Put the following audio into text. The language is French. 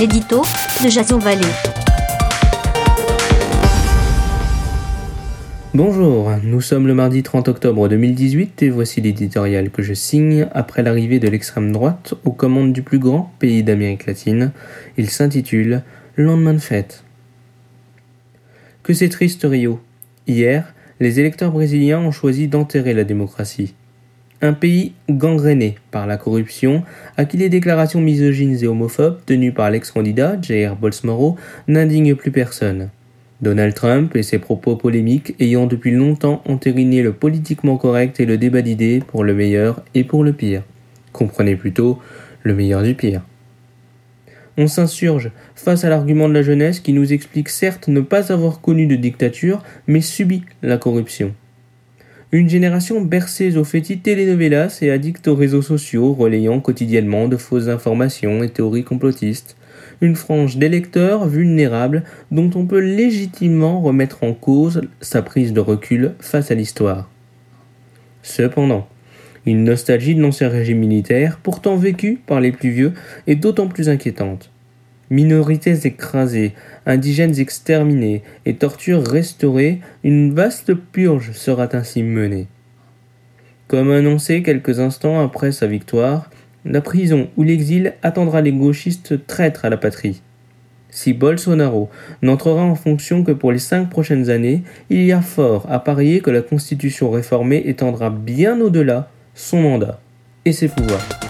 l'édito de Jason. Bonjour, nous sommes le mardi 30 octobre 2018 et voici l'éditorial que je signe après l'arrivée de l'extrême droite aux commandes du plus grand pays d'Amérique latine. Il s'intitule Lendemain de fête. Que c'est triste Rio. Hier, les électeurs brésiliens ont choisi d'enterrer la démocratie. Un pays gangréné par la corruption, à qui les déclarations misogynes et homophobes tenues par l'ex-candidat Jair Bolsonaro n'indignent plus personne. Donald Trump et ses propos polémiques ayant depuis longtemps entériné le politiquement correct et le débat d'idées pour le meilleur et pour le pire. Comprenez plutôt le meilleur du pire. On s'insurge face à l'argument de la jeunesse qui nous explique certes ne pas avoir connu de dictature, mais subi la corruption. Une génération bercée aux fétis telenovelas et addicte aux réseaux sociaux, relayant quotidiennement de fausses informations et théories complotistes. Une frange d'électeurs vulnérables dont on peut légitimement remettre en cause sa prise de recul face à l'histoire. Cependant, une nostalgie de l'ancien régime militaire, pourtant vécue par les plus vieux, est d'autant plus inquiétante minorités écrasées, indigènes exterminés et tortures restaurées, une vaste purge sera ainsi menée. Comme annoncé quelques instants après sa victoire, la prison ou l'exil attendra les gauchistes traîtres à la patrie. Si Bolsonaro n'entrera en fonction que pour les cinq prochaines années, il y a fort à parier que la Constitution réformée étendra bien au-delà son mandat et ses pouvoirs.